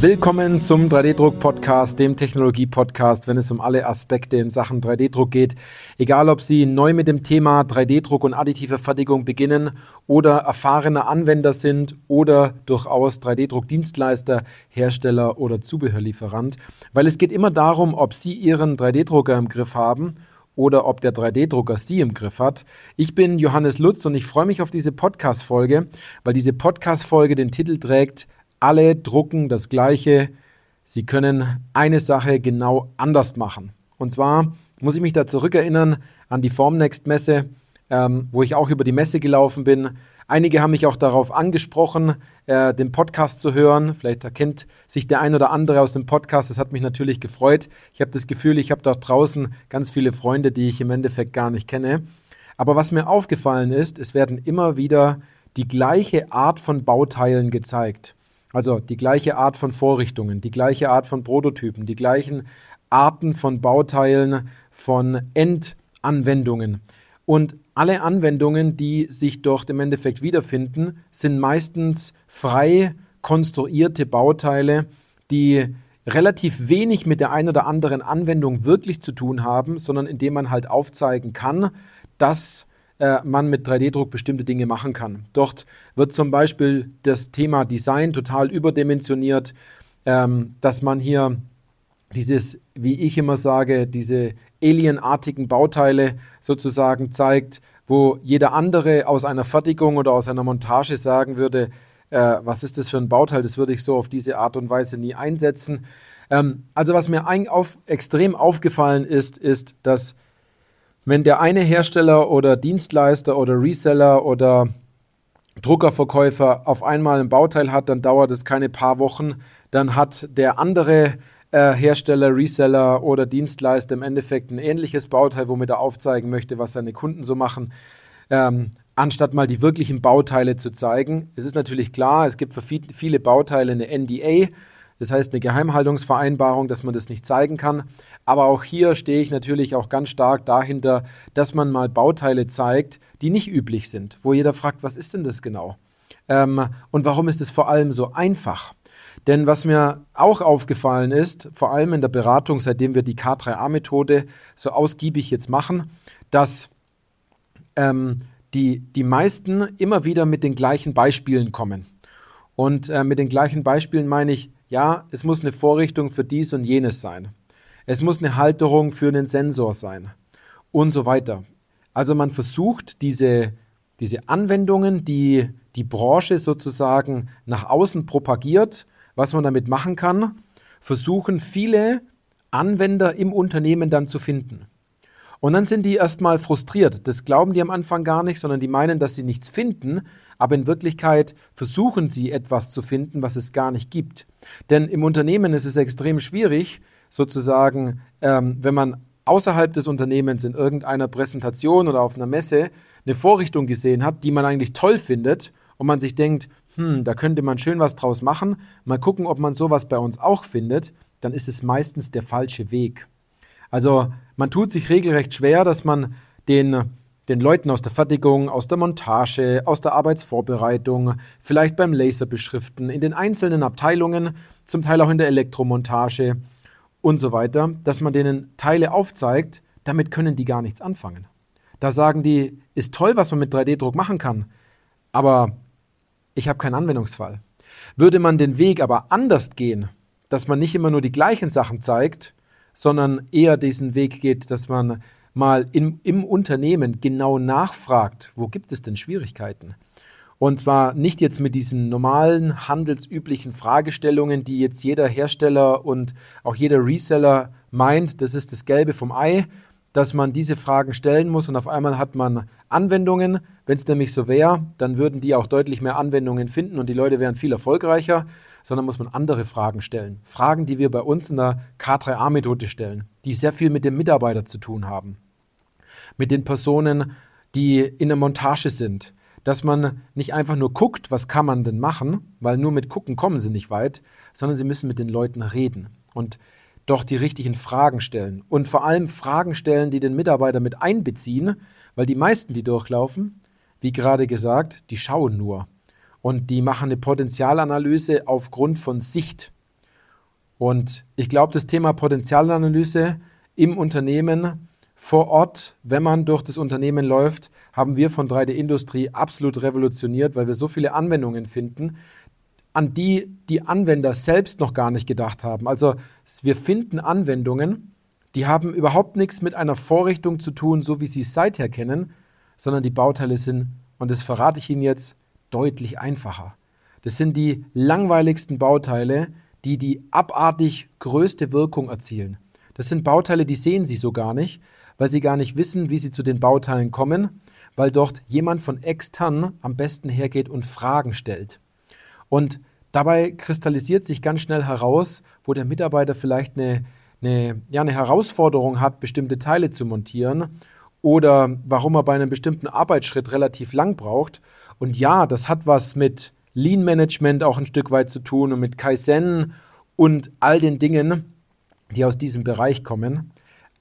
Willkommen zum 3D-Druck-Podcast, dem Technologie-Podcast, wenn es um alle Aspekte in Sachen 3D-Druck geht. Egal, ob Sie neu mit dem Thema 3D-Druck und additive Fertigung beginnen oder erfahrene Anwender sind oder durchaus 3D-Druck-Dienstleister, Hersteller oder Zubehörlieferant. Weil es geht immer darum, ob Sie Ihren 3D-Drucker im Griff haben oder ob der 3D-Drucker Sie im Griff hat. Ich bin Johannes Lutz und ich freue mich auf diese Podcast-Folge, weil diese Podcast-Folge den Titel trägt alle drucken das Gleiche. Sie können eine Sache genau anders machen. Und zwar muss ich mich da zurückerinnern an die Formnext-Messe, ähm, wo ich auch über die Messe gelaufen bin. Einige haben mich auch darauf angesprochen, äh, den Podcast zu hören. Vielleicht erkennt sich der ein oder andere aus dem Podcast. Das hat mich natürlich gefreut. Ich habe das Gefühl, ich habe da draußen ganz viele Freunde, die ich im Endeffekt gar nicht kenne. Aber was mir aufgefallen ist, es werden immer wieder die gleiche Art von Bauteilen gezeigt. Also die gleiche Art von Vorrichtungen, die gleiche Art von Prototypen, die gleichen Arten von Bauteilen, von Endanwendungen. Und alle Anwendungen, die sich dort im Endeffekt wiederfinden, sind meistens frei konstruierte Bauteile, die relativ wenig mit der einen oder anderen Anwendung wirklich zu tun haben, sondern indem man halt aufzeigen kann, dass äh, man mit 3D-Druck bestimmte Dinge machen kann. Dort wird zum Beispiel das Thema Design total überdimensioniert, ähm, dass man hier dieses, wie ich immer sage, diese alienartigen Bauteile sozusagen zeigt, wo jeder andere aus einer Fertigung oder aus einer Montage sagen würde, äh, was ist das für ein Bauteil, das würde ich so auf diese Art und Weise nie einsetzen. Ähm, also was mir ein, auf, extrem aufgefallen ist, ist, dass wenn der eine Hersteller oder Dienstleister oder Reseller oder Druckerverkäufer auf einmal ein Bauteil hat, dann dauert es keine paar Wochen. Dann hat der andere äh, Hersteller, Reseller oder Dienstleister im Endeffekt ein ähnliches Bauteil, womit er aufzeigen möchte, was seine Kunden so machen. Ähm, anstatt mal die wirklichen Bauteile zu zeigen. Es ist natürlich klar, es gibt für viele Bauteile eine NDA, das heißt eine Geheimhaltungsvereinbarung, dass man das nicht zeigen kann. Aber auch hier stehe ich natürlich auch ganz stark dahinter, dass man mal Bauteile zeigt, die nicht üblich sind, wo jeder fragt, was ist denn das genau? Ähm, und warum ist es vor allem so einfach? Denn was mir auch aufgefallen ist, vor allem in der Beratung, seitdem wir die K3A-Methode so ausgiebig jetzt machen, dass ähm, die, die meisten immer wieder mit den gleichen Beispielen kommen. Und äh, mit den gleichen Beispielen meine ich, ja, es muss eine Vorrichtung für dies und jenes sein. Es muss eine Halterung für einen Sensor sein und so weiter. Also man versucht diese, diese Anwendungen, die die Branche sozusagen nach außen propagiert, was man damit machen kann, versuchen viele Anwender im Unternehmen dann zu finden. Und dann sind die erstmal frustriert. Das glauben die am Anfang gar nicht, sondern die meinen, dass sie nichts finden, aber in Wirklichkeit versuchen sie etwas zu finden, was es gar nicht gibt. Denn im Unternehmen ist es extrem schwierig, sozusagen, ähm, wenn man außerhalb des Unternehmens in irgendeiner Präsentation oder auf einer Messe eine Vorrichtung gesehen hat, die man eigentlich toll findet und man sich denkt, hm, da könnte man schön was draus machen, mal gucken, ob man sowas bei uns auch findet, dann ist es meistens der falsche Weg. Also man tut sich regelrecht schwer, dass man den, den Leuten aus der Fertigung, aus der Montage, aus der Arbeitsvorbereitung, vielleicht beim Laserbeschriften, in den einzelnen Abteilungen, zum Teil auch in der Elektromontage, und so weiter, dass man denen Teile aufzeigt, damit können die gar nichts anfangen. Da sagen die, ist toll, was man mit 3D-Druck machen kann, aber ich habe keinen Anwendungsfall. Würde man den Weg aber anders gehen, dass man nicht immer nur die gleichen Sachen zeigt, sondern eher diesen Weg geht, dass man mal im, im Unternehmen genau nachfragt, wo gibt es denn Schwierigkeiten? Und zwar nicht jetzt mit diesen normalen handelsüblichen Fragestellungen, die jetzt jeder Hersteller und auch jeder Reseller meint, das ist das Gelbe vom Ei, dass man diese Fragen stellen muss und auf einmal hat man Anwendungen. Wenn es nämlich so wäre, dann würden die auch deutlich mehr Anwendungen finden und die Leute wären viel erfolgreicher, sondern muss man andere Fragen stellen. Fragen, die wir bei uns in der K3A-Methode stellen, die sehr viel mit dem Mitarbeiter zu tun haben. Mit den Personen, die in der Montage sind, dass man nicht einfach nur guckt, was kann man denn machen, weil nur mit gucken kommen sie nicht weit, sondern sie müssen mit den Leuten reden und doch die richtigen Fragen stellen und vor allem Fragen stellen, die den Mitarbeiter mit einbeziehen, weil die meisten, die durchlaufen, wie gerade gesagt, die schauen nur und die machen eine Potenzialanalyse aufgrund von Sicht. Und ich glaube, das Thema Potenzialanalyse im Unternehmen vor Ort, wenn man durch das Unternehmen läuft, haben wir von 3D Industrie absolut revolutioniert, weil wir so viele Anwendungen finden, an die die Anwender selbst noch gar nicht gedacht haben. Also wir finden Anwendungen, die haben überhaupt nichts mit einer Vorrichtung zu tun, so wie Sie es seither kennen, sondern die Bauteile sind, und das verrate ich Ihnen jetzt, deutlich einfacher. Das sind die langweiligsten Bauteile, die die abartig größte Wirkung erzielen. Das sind Bauteile, die sehen Sie so gar nicht, weil Sie gar nicht wissen, wie Sie zu den Bauteilen kommen, weil dort jemand von extern am besten hergeht und Fragen stellt. Und dabei kristallisiert sich ganz schnell heraus, wo der Mitarbeiter vielleicht eine, eine, ja, eine Herausforderung hat, bestimmte Teile zu montieren oder warum er bei einem bestimmten Arbeitsschritt relativ lang braucht. Und ja, das hat was mit Lean Management auch ein Stück weit zu tun und mit Kaizen und all den Dingen, die aus diesem Bereich kommen.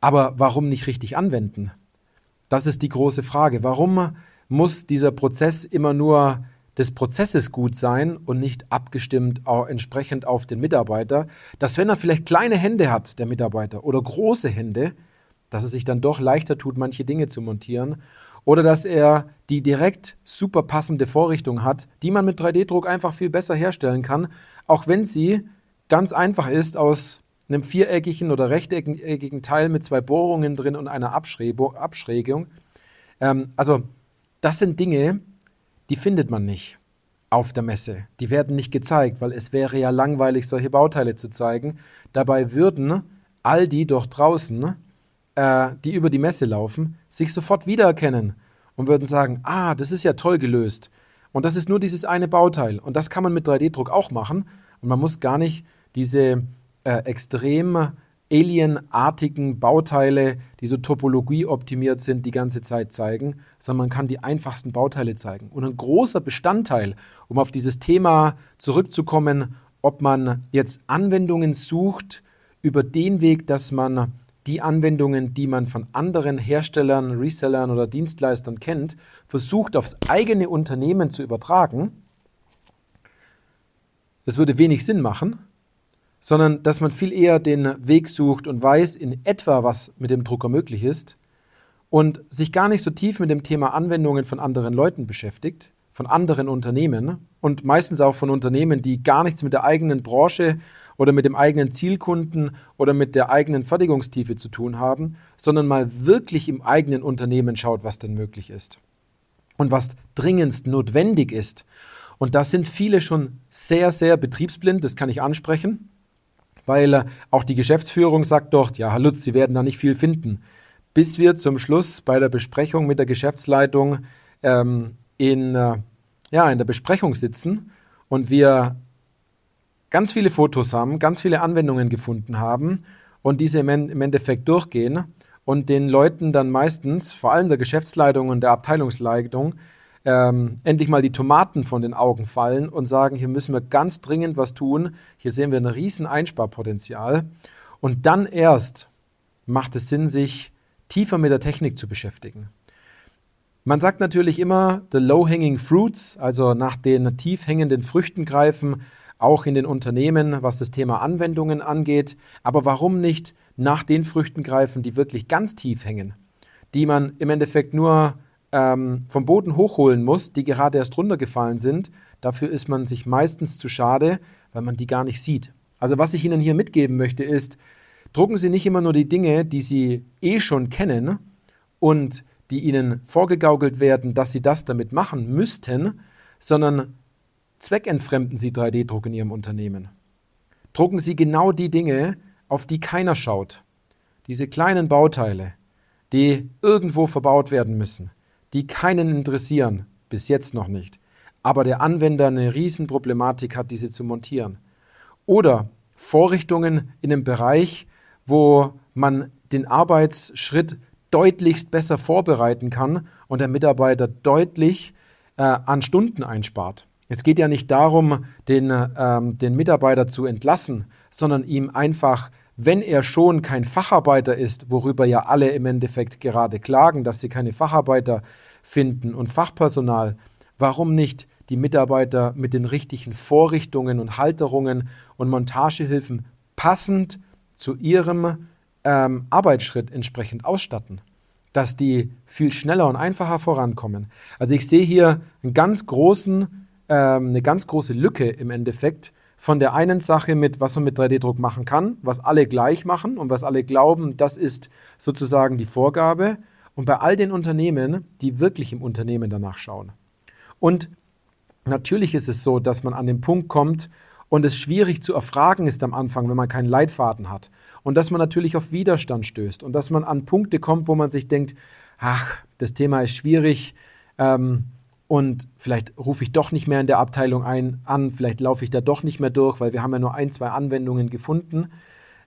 Aber warum nicht richtig anwenden? Das ist die große Frage. Warum muss dieser Prozess immer nur des Prozesses gut sein und nicht abgestimmt auch entsprechend auf den Mitarbeiter, dass wenn er vielleicht kleine Hände hat, der Mitarbeiter, oder große Hände, dass es sich dann doch leichter tut, manche Dinge zu montieren oder dass er die direkt super passende Vorrichtung hat, die man mit 3D-Druck einfach viel besser herstellen kann, auch wenn sie ganz einfach ist aus einem viereckigen oder rechteckigen Teil mit zwei Bohrungen drin und einer Abschrägung. Ähm, also das sind Dinge, die findet man nicht auf der Messe. Die werden nicht gezeigt, weil es wäre ja langweilig, solche Bauteile zu zeigen. Dabei würden all die dort draußen äh, die über die Messe laufen, sich sofort wiedererkennen und würden sagen, ah, das ist ja toll gelöst. Und das ist nur dieses eine Bauteil. Und das kann man mit 3D-Druck auch machen. Und man muss gar nicht diese äh, extrem alienartigen Bauteile, die so Topologie optimiert sind, die ganze Zeit zeigen, sondern man kann die einfachsten Bauteile zeigen. Und ein großer Bestandteil, um auf dieses Thema zurückzukommen, ob man jetzt Anwendungen sucht über den Weg, dass man die Anwendungen, die man von anderen Herstellern, Resellern oder Dienstleistern kennt, versucht aufs eigene Unternehmen zu übertragen, das würde wenig Sinn machen, sondern dass man viel eher den Weg sucht und weiß in etwa, was mit dem Drucker möglich ist und sich gar nicht so tief mit dem Thema Anwendungen von anderen Leuten beschäftigt, von anderen Unternehmen und meistens auch von Unternehmen, die gar nichts mit der eigenen Branche oder mit dem eigenen Zielkunden oder mit der eigenen Fertigungstiefe zu tun haben, sondern mal wirklich im eigenen Unternehmen schaut, was denn möglich ist und was dringendst notwendig ist. Und da sind viele schon sehr, sehr betriebsblind, das kann ich ansprechen, weil äh, auch die Geschäftsführung sagt dort, ja, Herr Lutz, Sie werden da nicht viel finden. Bis wir zum Schluss bei der Besprechung mit der Geschäftsleitung ähm, in, äh, ja, in der Besprechung sitzen und wir ganz viele Fotos haben, ganz viele Anwendungen gefunden haben und diese im Endeffekt durchgehen und den Leuten dann meistens, vor allem der Geschäftsleitung und der Abteilungsleitung, ähm, endlich mal die Tomaten von den Augen fallen und sagen, hier müssen wir ganz dringend was tun, hier sehen wir ein riesen Einsparpotenzial. Und dann erst macht es Sinn, sich tiefer mit der Technik zu beschäftigen. Man sagt natürlich immer, the low-hanging fruits, also nach den tief hängenden Früchten greifen, auch in den Unternehmen, was das Thema Anwendungen angeht. Aber warum nicht nach den Früchten greifen, die wirklich ganz tief hängen, die man im Endeffekt nur ähm, vom Boden hochholen muss, die gerade erst runtergefallen sind. Dafür ist man sich meistens zu schade, weil man die gar nicht sieht. Also was ich Ihnen hier mitgeben möchte ist, drucken Sie nicht immer nur die Dinge, die Sie eh schon kennen und die Ihnen vorgegaukelt werden, dass Sie das damit machen müssten, sondern zweckentfremden Sie 3D-Druck in Ihrem Unternehmen. Drucken Sie genau die Dinge, auf die keiner schaut. Diese kleinen Bauteile, die irgendwo verbaut werden müssen, die keinen interessieren, bis jetzt noch nicht, aber der Anwender eine Riesenproblematik hat, diese zu montieren. Oder Vorrichtungen in einem Bereich, wo man den Arbeitsschritt deutlichst besser vorbereiten kann und der Mitarbeiter deutlich äh, an Stunden einspart. Es geht ja nicht darum, den, ähm, den Mitarbeiter zu entlassen, sondern ihm einfach, wenn er schon kein Facharbeiter ist, worüber ja alle im Endeffekt gerade klagen, dass sie keine Facharbeiter finden und Fachpersonal, warum nicht die Mitarbeiter mit den richtigen Vorrichtungen und Halterungen und Montagehilfen passend zu ihrem ähm, Arbeitsschritt entsprechend ausstatten, dass die viel schneller und einfacher vorankommen. Also ich sehe hier einen ganz großen, ähm, eine ganz große Lücke im Endeffekt von der einen Sache mit, was man mit 3D-Druck machen kann, was alle gleich machen und was alle glauben, das ist sozusagen die Vorgabe. Und bei all den Unternehmen, die wirklich im Unternehmen danach schauen. Und natürlich ist es so, dass man an den Punkt kommt und es schwierig zu erfragen ist am Anfang, wenn man keinen Leitfaden hat. Und dass man natürlich auf Widerstand stößt und dass man an Punkte kommt, wo man sich denkt, ach, das Thema ist schwierig, ähm, und vielleicht rufe ich doch nicht mehr in der Abteilung ein, an, vielleicht laufe ich da doch nicht mehr durch, weil wir haben ja nur ein, zwei Anwendungen gefunden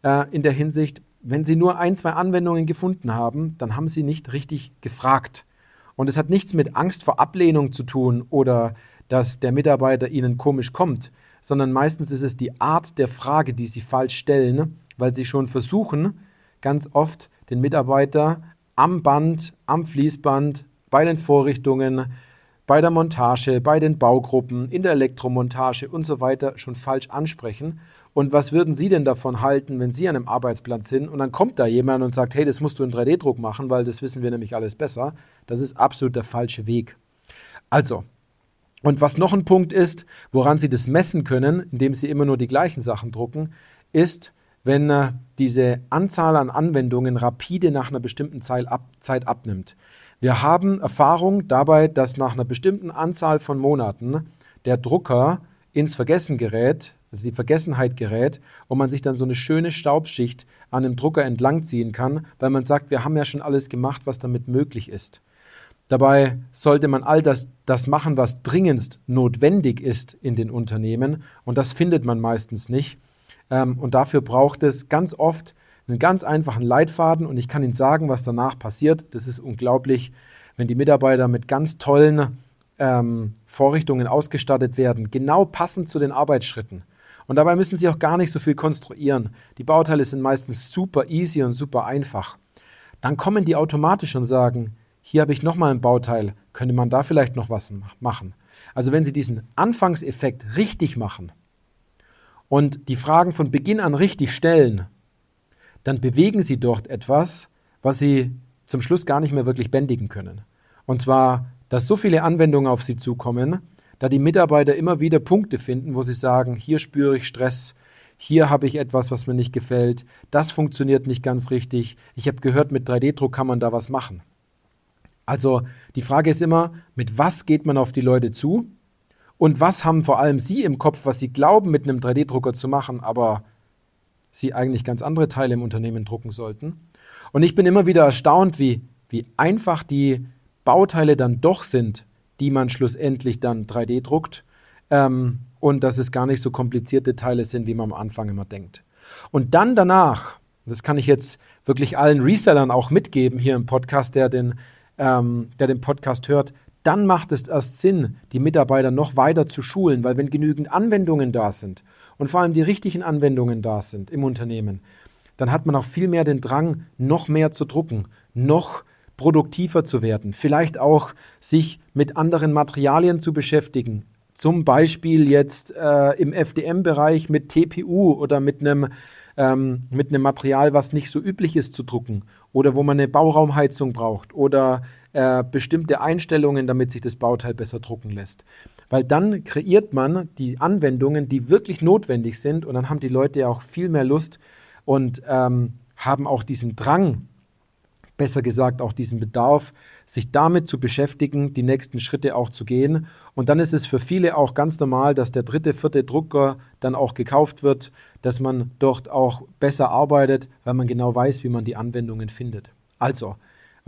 äh, in der Hinsicht. Wenn Sie nur ein, zwei Anwendungen gefunden haben, dann haben Sie nicht richtig gefragt. Und es hat nichts mit Angst vor Ablehnung zu tun oder dass der Mitarbeiter Ihnen komisch kommt, sondern meistens ist es die Art der Frage, die Sie falsch stellen, weil Sie schon versuchen, ganz oft den Mitarbeiter am Band, am Fließband, bei den Vorrichtungen, bei der Montage, bei den Baugruppen, in der Elektromontage und so weiter schon falsch ansprechen. Und was würden Sie denn davon halten, wenn Sie an einem Arbeitsplatz sind und dann kommt da jemand und sagt, hey, das musst du in 3D-Druck machen, weil das wissen wir nämlich alles besser. Das ist absolut der falsche Weg. Also, und was noch ein Punkt ist, woran Sie das messen können, indem Sie immer nur die gleichen Sachen drucken, ist, wenn äh, diese Anzahl an Anwendungen rapide nach einer bestimmten Zeit, ab, Zeit abnimmt. Wir haben Erfahrung dabei, dass nach einer bestimmten Anzahl von Monaten der Drucker ins Vergessen gerät, also die Vergessenheit gerät und man sich dann so eine schöne Staubschicht an dem Drucker entlangziehen kann, weil man sagt, wir haben ja schon alles gemacht, was damit möglich ist. Dabei sollte man all das, das machen, was dringendst notwendig ist in den Unternehmen und das findet man meistens nicht. Ähm, und dafür braucht es ganz oft einen ganz einfachen Leitfaden und ich kann Ihnen sagen, was danach passiert. Das ist unglaublich, wenn die Mitarbeiter mit ganz tollen ähm, Vorrichtungen ausgestattet werden, genau passend zu den Arbeitsschritten. Und dabei müssen Sie auch gar nicht so viel konstruieren. Die Bauteile sind meistens super easy und super einfach. Dann kommen die automatisch und sagen, hier habe ich nochmal ein Bauteil, könnte man da vielleicht noch was machen. Also wenn Sie diesen Anfangseffekt richtig machen und die Fragen von Beginn an richtig stellen, dann bewegen sie dort etwas, was sie zum Schluss gar nicht mehr wirklich bändigen können. Und zwar, dass so viele Anwendungen auf sie zukommen, da die Mitarbeiter immer wieder Punkte finden, wo sie sagen, hier spüre ich Stress, hier habe ich etwas, was mir nicht gefällt, das funktioniert nicht ganz richtig, ich habe gehört, mit 3D-Druck kann man da was machen. Also die Frage ist immer, mit was geht man auf die Leute zu und was haben vor allem Sie im Kopf, was Sie glauben, mit einem 3D-Drucker zu machen, aber sie eigentlich ganz andere Teile im Unternehmen drucken sollten. Und ich bin immer wieder erstaunt, wie, wie einfach die Bauteile dann doch sind, die man schlussendlich dann 3D druckt ähm, und dass es gar nicht so komplizierte Teile sind, wie man am Anfang immer denkt. Und dann danach, das kann ich jetzt wirklich allen Resellern auch mitgeben hier im Podcast, der den, ähm, der den Podcast hört, dann macht es erst Sinn, die Mitarbeiter noch weiter zu schulen, weil wenn genügend Anwendungen da sind und vor allem die richtigen Anwendungen da sind im Unternehmen, dann hat man auch viel mehr den Drang, noch mehr zu drucken, noch produktiver zu werden, vielleicht auch sich mit anderen Materialien zu beschäftigen. Zum Beispiel jetzt äh, im FDM-Bereich mit TPU oder mit einem, ähm, mit einem Material, was nicht so üblich ist zu drucken oder wo man eine Bauraumheizung braucht oder äh, bestimmte Einstellungen, damit sich das Bauteil besser drucken lässt weil dann kreiert man die Anwendungen, die wirklich notwendig sind und dann haben die Leute ja auch viel mehr Lust und ähm, haben auch diesen Drang, besser gesagt auch diesen Bedarf, sich damit zu beschäftigen, die nächsten Schritte auch zu gehen. Und dann ist es für viele auch ganz normal, dass der dritte, vierte Drucker dann auch gekauft wird, dass man dort auch besser arbeitet, weil man genau weiß, wie man die Anwendungen findet. Also,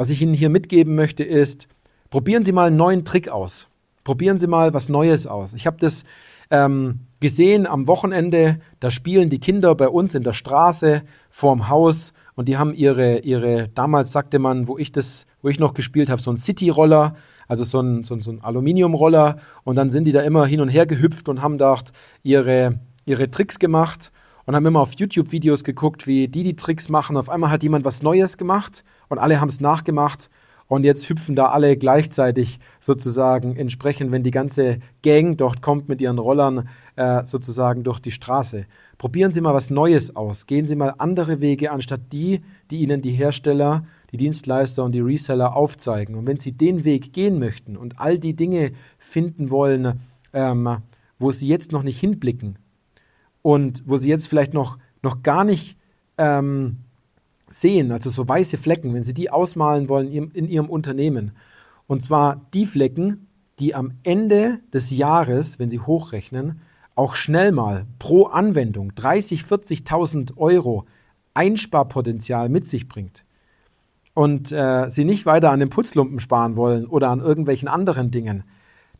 was ich Ihnen hier mitgeben möchte, ist, probieren Sie mal einen neuen Trick aus. Probieren Sie mal was Neues aus. Ich habe das ähm, gesehen am Wochenende, da spielen die Kinder bei uns in der Straße vorm Haus und die haben ihre, ihre damals sagte man, wo ich das, wo ich noch gespielt habe, so ein City-Roller, also so ein, so, so ein Aluminiumroller und dann sind die da immer hin und her gehüpft und haben dort ihre, ihre Tricks gemacht und haben immer auf YouTube Videos geguckt, wie die die Tricks machen. Auf einmal hat jemand was Neues gemacht und alle haben es nachgemacht Und jetzt hüpfen da alle gleichzeitig sozusagen entsprechend, wenn die ganze Gang dort kommt mit ihren Rollern äh, sozusagen durch die Straße. Probieren Sie mal was Neues aus. Gehen Sie mal andere Wege anstatt die, die Ihnen die Hersteller, die Dienstleister und die Reseller aufzeigen. Und wenn Sie den Weg gehen möchten und all die Dinge finden wollen, ähm, wo Sie jetzt noch nicht hinblicken und wo Sie jetzt vielleicht noch, noch gar nicht ähm, sehen, also so weiße Flecken, wenn Sie die ausmalen wollen in Ihrem Unternehmen. Und zwar die Flecken, die am Ende des Jahres, wenn Sie hochrechnen, auch schnell mal pro Anwendung 30, 40.000 Euro Einsparpotenzial mit sich bringt und äh, Sie nicht weiter an den Putzlumpen sparen wollen oder an irgendwelchen anderen Dingen,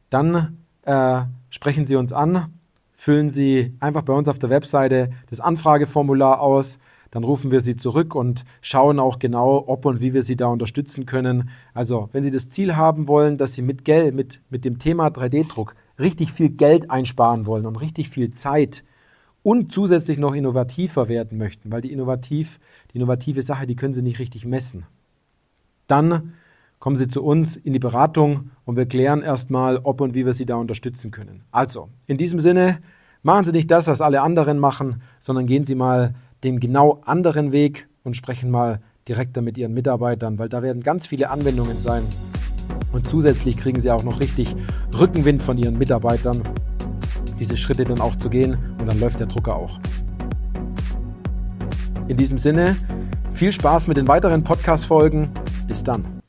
dann äh, sprechen Sie uns an, füllen Sie einfach bei uns auf der Webseite das Anfrageformular aus dann rufen wir Sie zurück und schauen auch genau, ob und wie wir Sie da unterstützen können. Also, wenn Sie das Ziel haben wollen, dass Sie mit Geld, mit, mit dem Thema 3D-Druck richtig viel Geld einsparen wollen und richtig viel Zeit und zusätzlich noch innovativer werden möchten, weil die, innovativ, die innovative Sache, die können Sie nicht richtig messen, dann kommen Sie zu uns in die Beratung und wir klären erstmal, ob und wie wir Sie da unterstützen können. Also, in diesem Sinne, machen Sie nicht das, was alle anderen machen, sondern gehen Sie mal den genau anderen Weg und sprechen mal direkter mit Ihren Mitarbeitern, weil da werden ganz viele Anwendungen sein. Und zusätzlich kriegen Sie auch noch richtig Rückenwind von Ihren Mitarbeitern, diese Schritte dann auch zu gehen und dann läuft der Drucker auch. In diesem Sinne, viel Spaß mit den weiteren Podcast-Folgen. Bis dann.